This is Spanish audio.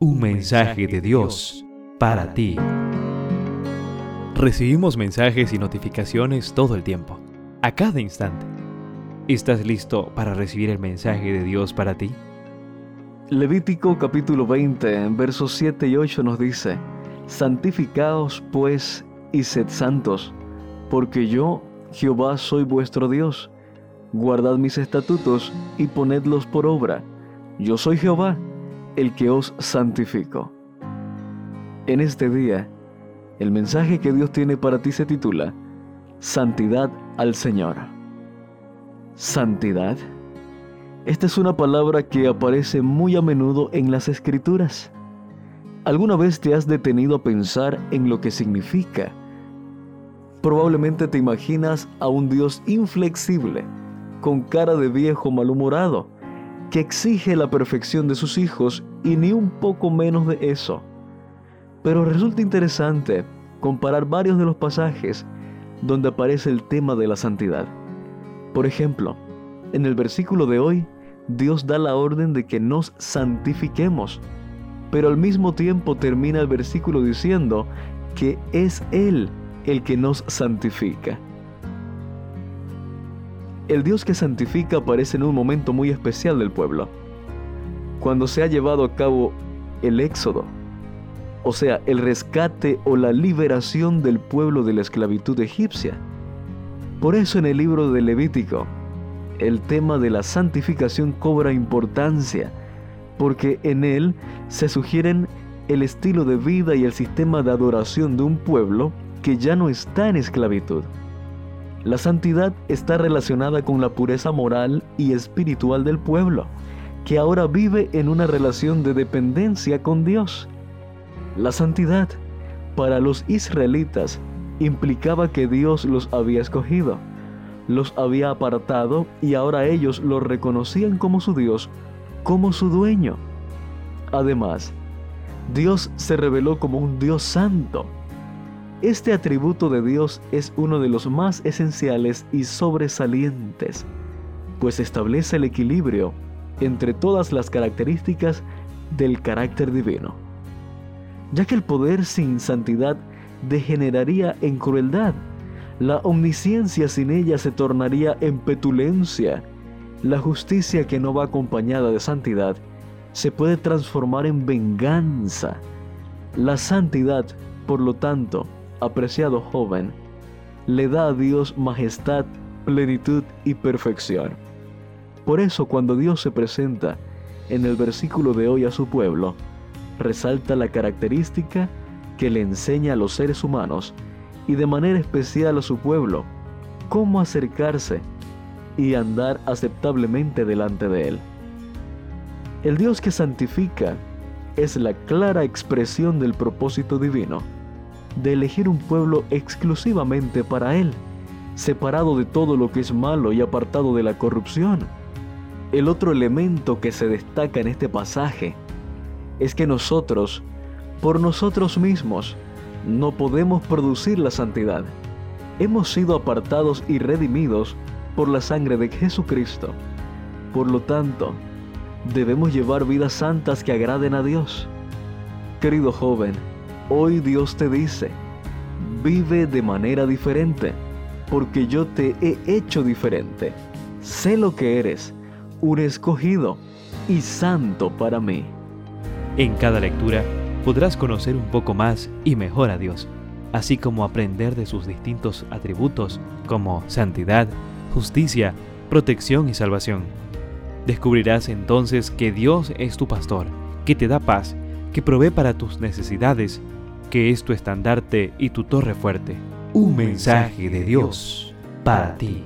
Un mensaje de Dios para ti. Recibimos mensajes y notificaciones todo el tiempo, a cada instante. ¿Estás listo para recibir el mensaje de Dios para ti? Levítico capítulo 20, versos 7 y 8 nos dice, Santificaos pues y sed santos, porque yo, Jehová, soy vuestro Dios. Guardad mis estatutos y ponedlos por obra. Yo soy Jehová el que os santifico. En este día, el mensaje que Dios tiene para ti se titula Santidad al Señor. Santidad. Esta es una palabra que aparece muy a menudo en las escrituras. ¿Alguna vez te has detenido a pensar en lo que significa? Probablemente te imaginas a un Dios inflexible, con cara de viejo malhumorado, que exige la perfección de sus hijos y ni un poco menos de eso. Pero resulta interesante comparar varios de los pasajes donde aparece el tema de la santidad. Por ejemplo, en el versículo de hoy, Dios da la orden de que nos santifiquemos, pero al mismo tiempo termina el versículo diciendo que es Él el que nos santifica. El Dios que santifica aparece en un momento muy especial del pueblo, cuando se ha llevado a cabo el éxodo, o sea, el rescate o la liberación del pueblo de la esclavitud egipcia. Por eso en el libro de Levítico, el tema de la santificación cobra importancia, porque en él se sugieren el estilo de vida y el sistema de adoración de un pueblo que ya no está en esclavitud. La santidad está relacionada con la pureza moral y espiritual del pueblo, que ahora vive en una relación de dependencia con Dios. La santidad para los israelitas implicaba que Dios los había escogido, los había apartado y ahora ellos lo reconocían como su Dios, como su dueño. Además, Dios se reveló como un Dios santo, este atributo de Dios es uno de los más esenciales y sobresalientes, pues establece el equilibrio entre todas las características del carácter divino, ya que el poder sin santidad degeneraría en crueldad, la omnisciencia sin ella se tornaría en petulencia, la justicia que no va acompañada de santidad se puede transformar en venganza, la santidad, por lo tanto, apreciado joven, le da a Dios majestad, plenitud y perfección. Por eso cuando Dios se presenta en el versículo de hoy a su pueblo, resalta la característica que le enseña a los seres humanos y de manera especial a su pueblo cómo acercarse y andar aceptablemente delante de Él. El Dios que santifica es la clara expresión del propósito divino de elegir un pueblo exclusivamente para Él, separado de todo lo que es malo y apartado de la corrupción. El otro elemento que se destaca en este pasaje es que nosotros, por nosotros mismos, no podemos producir la santidad. Hemos sido apartados y redimidos por la sangre de Jesucristo. Por lo tanto, debemos llevar vidas santas que agraden a Dios. Querido joven, Hoy Dios te dice, vive de manera diferente, porque yo te he hecho diferente. Sé lo que eres, un escogido y santo para mí. En cada lectura podrás conocer un poco más y mejor a Dios, así como aprender de sus distintos atributos como santidad, justicia, protección y salvación. Descubrirás entonces que Dios es tu pastor, que te da paz, que provee para tus necesidades que es tu estandarte y tu torre fuerte. Un mensaje de Dios para ti.